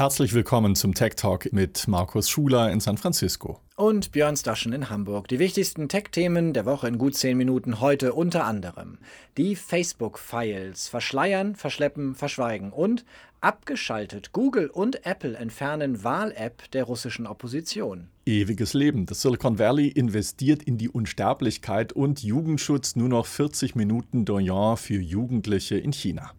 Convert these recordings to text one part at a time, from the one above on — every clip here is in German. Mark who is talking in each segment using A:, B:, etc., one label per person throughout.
A: Herzlich willkommen zum Tech Talk mit Markus Schuler in San Francisco.
B: Und Björn Staschen in Hamburg. Die wichtigsten Tech-Themen der Woche in gut zehn Minuten heute unter anderem die Facebook-Files verschleiern, verschleppen, verschweigen und abgeschaltet. Google und Apple entfernen Wahl-App der russischen Opposition.
A: Ewiges Leben. Das Silicon Valley investiert in die Unsterblichkeit und Jugendschutz nur noch 40 Minuten Doyen für Jugendliche in China.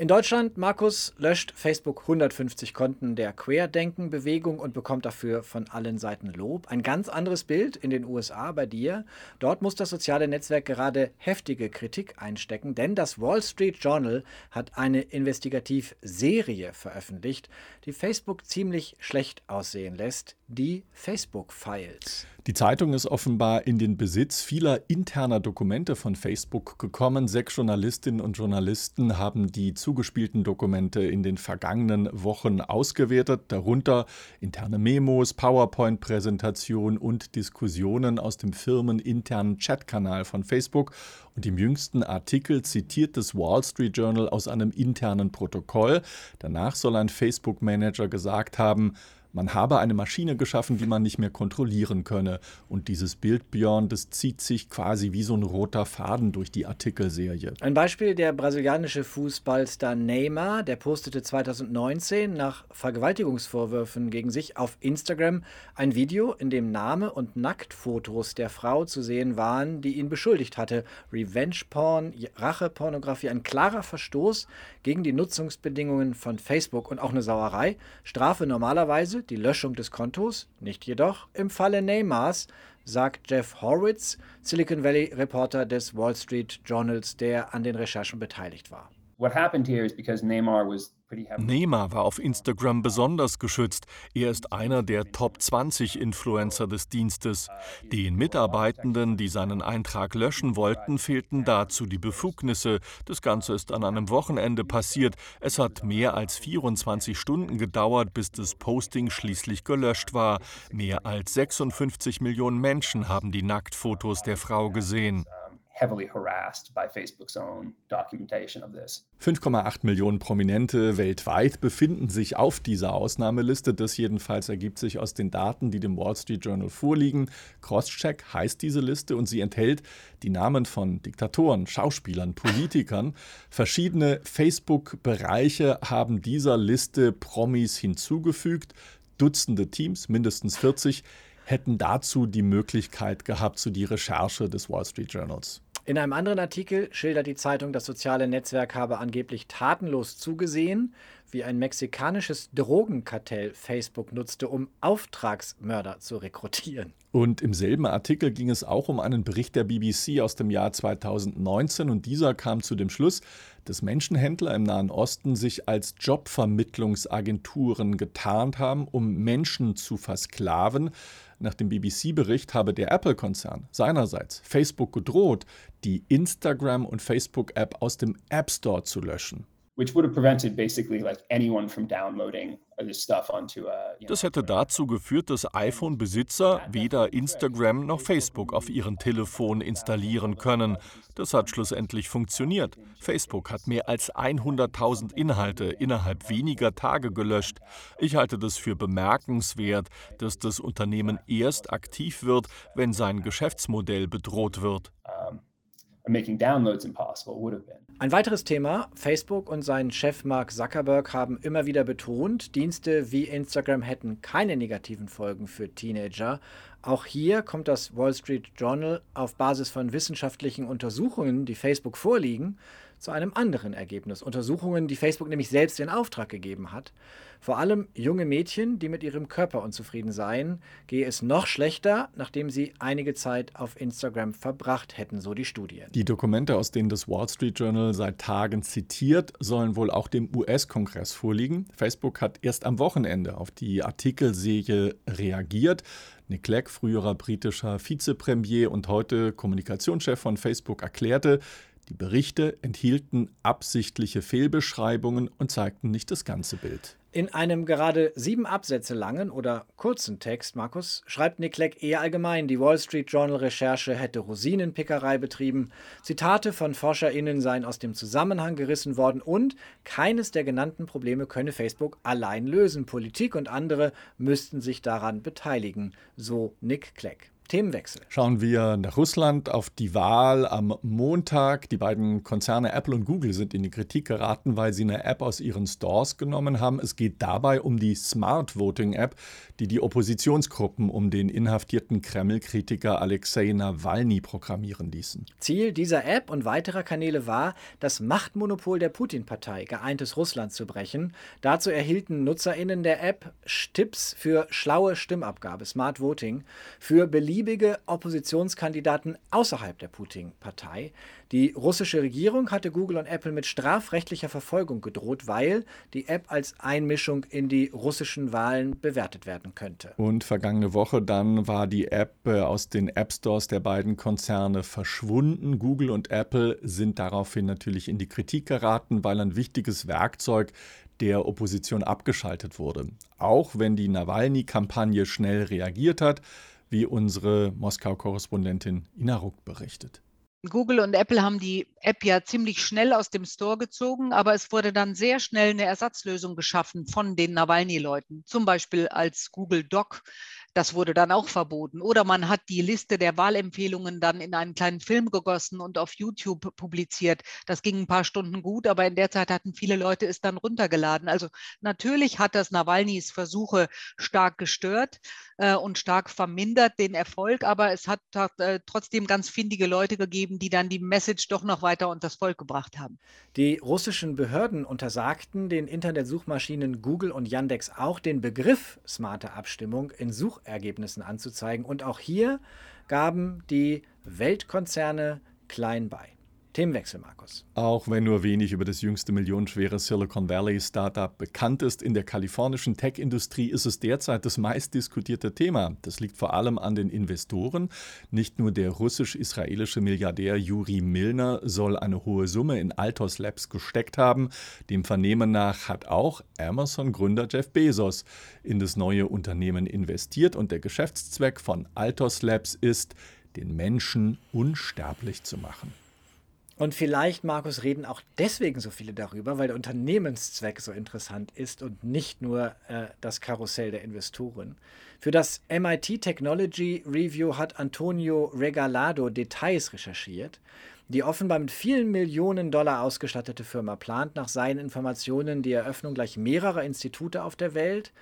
B: In Deutschland, Markus löscht Facebook 150 Konten der Querdenken-Bewegung und bekommt dafür von allen Seiten Lob. Ein ganz anderes Bild in den USA bei dir. Dort muss das soziale Netzwerk gerade heftige Kritik einstecken, denn das Wall Street Journal hat eine Investigativserie veröffentlicht, die Facebook ziemlich schlecht aussehen lässt. Die Facebook Files.
A: Die Zeitung ist offenbar in den Besitz vieler interner Dokumente von Facebook gekommen. Sechs Journalistinnen und Journalisten haben die zugespielten Dokumente in den vergangenen Wochen ausgewertet, darunter interne Memos, PowerPoint-Präsentationen und Diskussionen aus dem firmeninternen Chatkanal von Facebook. Und im jüngsten Artikel zitiert das Wall Street Journal aus einem internen Protokoll. Danach soll ein Facebook-Manager gesagt haben, man habe eine Maschine geschaffen, die man nicht mehr kontrollieren könne. Und dieses Bild, Björn, das zieht sich quasi wie so ein roter Faden durch die Artikelserie.
B: Ein Beispiel der brasilianische Fußballstar Neymar, der postete 2019 nach Vergewaltigungsvorwürfen gegen sich auf Instagram ein Video, in dem Name und Nacktfotos der Frau zu sehen waren, die ihn beschuldigt hatte. Revenge Porn, Rachepornografie, ein klarer Verstoß gegen die Nutzungsbedingungen von Facebook und auch eine Sauerei. Strafe normalerweise die Löschung des Kontos, nicht jedoch im Falle Neymars, sagt Jeff Horwitz, Silicon Valley Reporter des Wall Street Journals, der an den Recherchen beteiligt war.
C: Neymar
A: war auf Instagram besonders geschützt. Er ist einer der Top 20 Influencer des Dienstes. Den Mitarbeitenden, die seinen Eintrag löschen wollten, fehlten dazu die Befugnisse. Das Ganze ist an einem Wochenende passiert. Es hat mehr als 24 Stunden gedauert, bis das Posting schließlich gelöscht war. Mehr als 56 Millionen Menschen haben die Nacktfotos der Frau gesehen heavily harassed by Facebook's own documentation of this. 5,8 Millionen Prominente weltweit befinden sich auf dieser Ausnahmeliste. Das jedenfalls ergibt sich aus den Daten, die dem Wall Street Journal vorliegen. Crosscheck heißt diese Liste und sie enthält die Namen von Diktatoren, Schauspielern, Politikern. Verschiedene Facebook-Bereiche haben dieser Liste Promis hinzugefügt. Dutzende Teams, mindestens 40, hätten dazu die Möglichkeit gehabt, zu die Recherche des Wall Street Journals.
B: In einem anderen Artikel schildert die Zeitung, das soziale Netzwerk habe angeblich tatenlos zugesehen, wie ein mexikanisches Drogenkartell Facebook nutzte, um Auftragsmörder zu rekrutieren.
A: Und im selben Artikel ging es auch um einen Bericht der BBC aus dem Jahr 2019 und dieser kam zu dem Schluss, dass Menschenhändler im Nahen Osten sich als Jobvermittlungsagenturen getarnt haben, um Menschen zu versklaven. Nach dem BBC-Bericht habe der Apple-Konzern seinerseits Facebook gedroht, die Instagram- und Facebook-App aus dem App Store zu löschen which would have prevented basically like anyone from downloading this stuff onto a. Das hätte dazu geführt, dass iPhone-Besitzer weder Instagram noch Facebook auf ihren Telefon installieren können. Das hat schlussendlich funktioniert. Facebook hat mehr als 100.000 Inhalte innerhalb weniger Tage gelöscht. Ich halte das für bemerkenswert, dass das Unternehmen erst aktiv wird, wenn sein Geschäftsmodell bedroht wird. Um,
B: Ein weiteres Thema, Facebook und sein Chef Mark Zuckerberg haben immer wieder betont, Dienste wie Instagram hätten keine negativen Folgen für Teenager. Auch hier kommt das Wall Street Journal auf Basis von wissenschaftlichen Untersuchungen, die Facebook vorliegen, zu einem anderen Ergebnis. Untersuchungen, die Facebook nämlich selbst in Auftrag gegeben hat. Vor allem junge Mädchen, die mit ihrem Körper unzufrieden seien, gehe es noch schlechter, nachdem sie einige Zeit auf Instagram verbracht hätten, so die Studie.
A: Die Dokumente, aus denen das Wall Street Journal seit Tagen zitiert, sollen wohl auch dem US-Kongress vorliegen. Facebook hat erst am Wochenende auf die Artikelserie reagiert. Nick Clegg, früherer britischer Vizepremier und heute Kommunikationschef von Facebook, erklärte, die Berichte enthielten absichtliche Fehlbeschreibungen und zeigten nicht das ganze Bild.
B: In einem gerade sieben Absätze langen oder kurzen Text, Markus, schreibt Nick Clegg eher allgemein, die Wall Street Journal Recherche hätte Rosinenpickerei betrieben, Zitate von ForscherInnen seien aus dem Zusammenhang gerissen worden und keines der genannten Probleme könne Facebook allein lösen. Politik und andere müssten sich daran beteiligen, so Nick Clegg. Themenwechsel.
A: Schauen wir nach Russland auf die Wahl am Montag. Die beiden Konzerne Apple und Google sind in die Kritik geraten, weil sie eine App aus ihren Stores genommen haben. Es geht dabei um die Smart Voting App, die die Oppositionsgruppen um den inhaftierten Kreml-Kritiker Alexei Nawalny programmieren ließen.
B: Ziel dieser App und weiterer Kanäle war, das Machtmonopol der Putin-Partei Geeintes Russland zu brechen. Dazu erhielten NutzerInnen der App Tipps für schlaue Stimmabgabe, Smart Voting, für beliebige beliebige Oppositionskandidaten außerhalb der Putin-Partei. Die russische Regierung hatte Google und Apple mit strafrechtlicher Verfolgung gedroht, weil die App als Einmischung in die russischen Wahlen bewertet werden könnte.
A: Und vergangene Woche dann war die App äh, aus den App Stores der beiden Konzerne verschwunden. Google und Apple sind daraufhin natürlich in die Kritik geraten, weil ein wichtiges Werkzeug der Opposition abgeschaltet wurde. Auch wenn die Nawalny-Kampagne schnell reagiert hat, wie unsere Moskau-Korrespondentin Ina Ruck berichtet.
D: Google und Apple haben die App ja ziemlich schnell aus dem Store gezogen, aber es wurde dann sehr schnell eine Ersatzlösung geschaffen von den Nawalny-Leuten, zum Beispiel als Google Doc das wurde dann auch verboten. Oder man hat die Liste der Wahlempfehlungen dann in einen kleinen Film gegossen und auf YouTube publiziert. Das ging ein paar Stunden gut, aber in der Zeit hatten viele Leute es dann runtergeladen. Also natürlich hat das Nawalnys Versuche stark gestört äh, und stark vermindert den Erfolg, aber es hat, äh, trotzdem ganz findige Leute gegeben, die dann die Message doch noch weiter unter das Volk gebracht haben.
B: Die russischen Behörden untersagten den Internetsuchmaschinen Google und Yandex auch den Begriff smarte Abstimmung in Such Suchergebnissen anzuzeigen. Und auch hier gaben die Weltkonzerne klein bei. Themenwechsel, Markus.
A: Auch wenn nur wenig über das jüngste millionenschwere Silicon Valley Startup bekannt ist, in der kalifornischen Tech-Industrie ist es derzeit das meistdiskutierte Thema. Das liegt vor allem an den Investoren. Nicht nur der russisch-israelische Milliardär Juri Milner soll eine hohe Summe in Altos Labs gesteckt haben. Dem Vernehmen nach hat auch Amazon-Gründer Jeff Bezos in das neue Unternehmen investiert und der Geschäftszweck von Altos Labs ist, den Menschen unsterblich zu machen.
B: Und vielleicht, Markus, reden auch deswegen so viele darüber, weil der Unternehmenszweck so interessant ist und nicht nur äh, das Karussell der Investoren. Für das MIT Technology Review hat Antonio Regalado Details recherchiert. Die offenbar mit vielen Millionen Dollar ausgestattete Firma plant nach seinen Informationen die Eröffnung gleich mehrerer Institute auf der Welt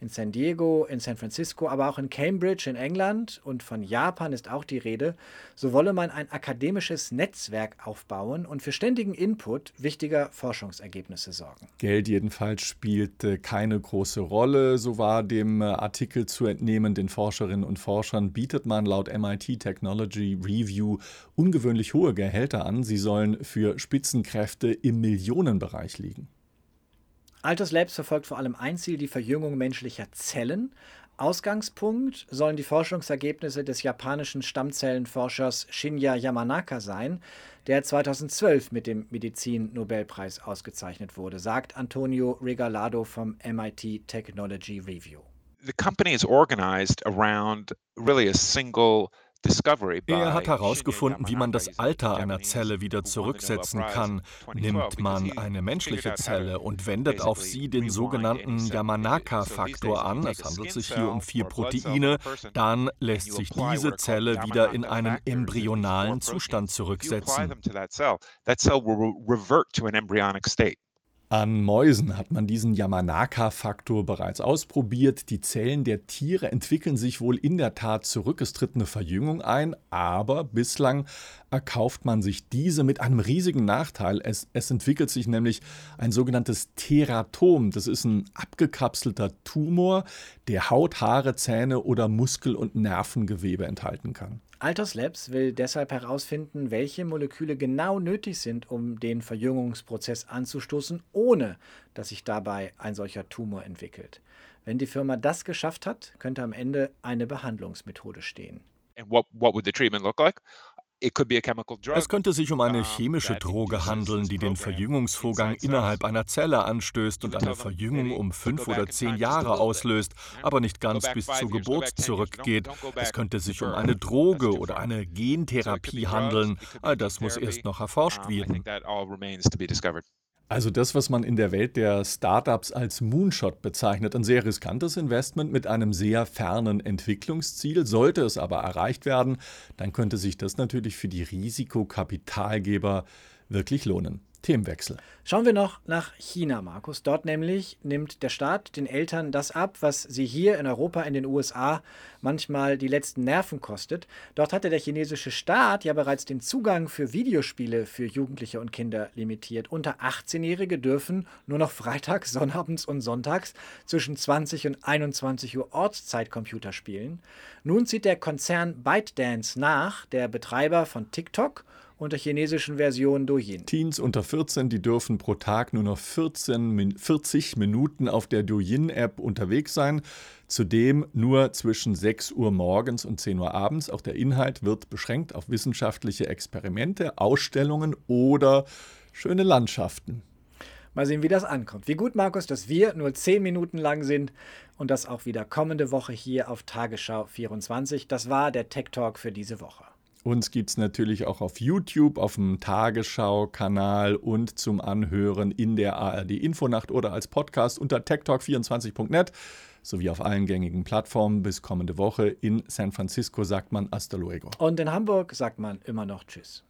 B: in San Diego, in San Francisco, aber auch in Cambridge in England und von Japan ist auch die Rede, so wolle man ein akademisches Netzwerk aufbauen und für ständigen Input wichtiger Forschungsergebnisse sorgen.
A: Geld jedenfalls spielte keine große Rolle, so war dem äh, Artikel zu entnehmen, den Forscherinnen und Forschern bietet man laut MIT Technology Review ungewöhnlich hohe Gehälter an. Sie sollen für Spitzenkräfte im Millionenbereich liegen.
B: Altos Labs verfolgt vor allem ein Ziel, die Verjüngung menschlicher Zellen. Ausgangspunkt sollen die Forschungsergebnisse des japanischen Stammzellenforschers Shinya Yamanaka sein, der 2012 mit dem Medizin-Nobelpreis ausgezeichnet wurde, sagt Antonio Regalado vom MIT Technology Review.
E: The company is organized around really a single
A: er hat herausgefunden, wie man das Alter einer Zelle wieder zurücksetzen kann. Nimmt man eine menschliche Zelle und wendet auf sie den sogenannten Yamanaka-Faktor an, es handelt sich hier um vier Proteine, dann lässt sich diese Zelle wieder in einen embryonalen Zustand zurücksetzen. An Mäusen hat man diesen Yamanaka-Faktor bereits ausprobiert. Die Zellen der Tiere entwickeln sich wohl in der Tat zurück. Es tritt eine Verjüngung ein, aber bislang erkauft man sich diese mit einem riesigen Nachteil. Es, es entwickelt sich nämlich ein sogenanntes Teratom. Das ist ein abgekapselter Tumor, der Haut, Haare, Zähne oder Muskel- und Nervengewebe enthalten kann.
B: Altos Labs will deshalb herausfinden, welche Moleküle genau nötig sind, um den Verjüngungsprozess anzustoßen, ohne dass sich dabei ein solcher Tumor entwickelt. Wenn die Firma das geschafft hat, könnte am Ende eine Behandlungsmethode stehen.
E: And what, what would the treatment look like? Es könnte sich um eine chemische Droge handeln, die den Verjüngungsvorgang innerhalb einer Zelle anstößt und eine Verjüngung um fünf oder zehn Jahre auslöst, aber nicht ganz bis zur Geburt zurückgeht. Es könnte sich um eine Droge oder eine Gentherapie handeln. All das muss erst noch erforscht werden.
A: Also das, was man in der Welt der Startups als Moonshot bezeichnet, ein sehr riskantes Investment mit einem sehr fernen Entwicklungsziel. Sollte es aber erreicht werden, dann könnte sich das natürlich für die Risikokapitalgeber wirklich lohnen. Themenwechsel.
B: Schauen wir noch nach China, Markus. Dort nämlich nimmt der Staat den Eltern das ab, was sie hier in Europa, in den USA manchmal die letzten Nerven kostet. Dort hatte der chinesische Staat ja bereits den Zugang für Videospiele für Jugendliche und Kinder limitiert. Unter 18-Jährige dürfen nur noch freitags, sonnabends und sonntags zwischen 20 und 21 Uhr Ortszeit Computer spielen. Nun zieht der Konzern ByteDance nach, der Betreiber von TikTok und der chinesischen Version Douyin.
A: Teens unter 14, die dürfen pro Tag nur noch 14, 40 Minuten auf der Douyin-App unterwegs sein. Zudem nur zwischen 6 Uhr morgens und 10 Uhr abends. Auch der Inhalt wird beschränkt auf wissenschaftliche Experimente, Ausstellungen oder schöne Landschaften.
B: Mal sehen, wie das ankommt. Wie gut, Markus, dass wir nur 10 Minuten lang sind und das auch wieder kommende Woche hier auf Tagesschau 24. Das war der Tech Talk für diese Woche.
A: Uns gibt es natürlich auch auf YouTube, auf dem Tagesschau-Kanal und zum Anhören in der ARD Infonacht oder als Podcast unter techtalk24.net sowie auf allen gängigen Plattformen. Bis kommende Woche in San Francisco sagt man Hasta luego.
B: Und in Hamburg sagt man immer noch Tschüss.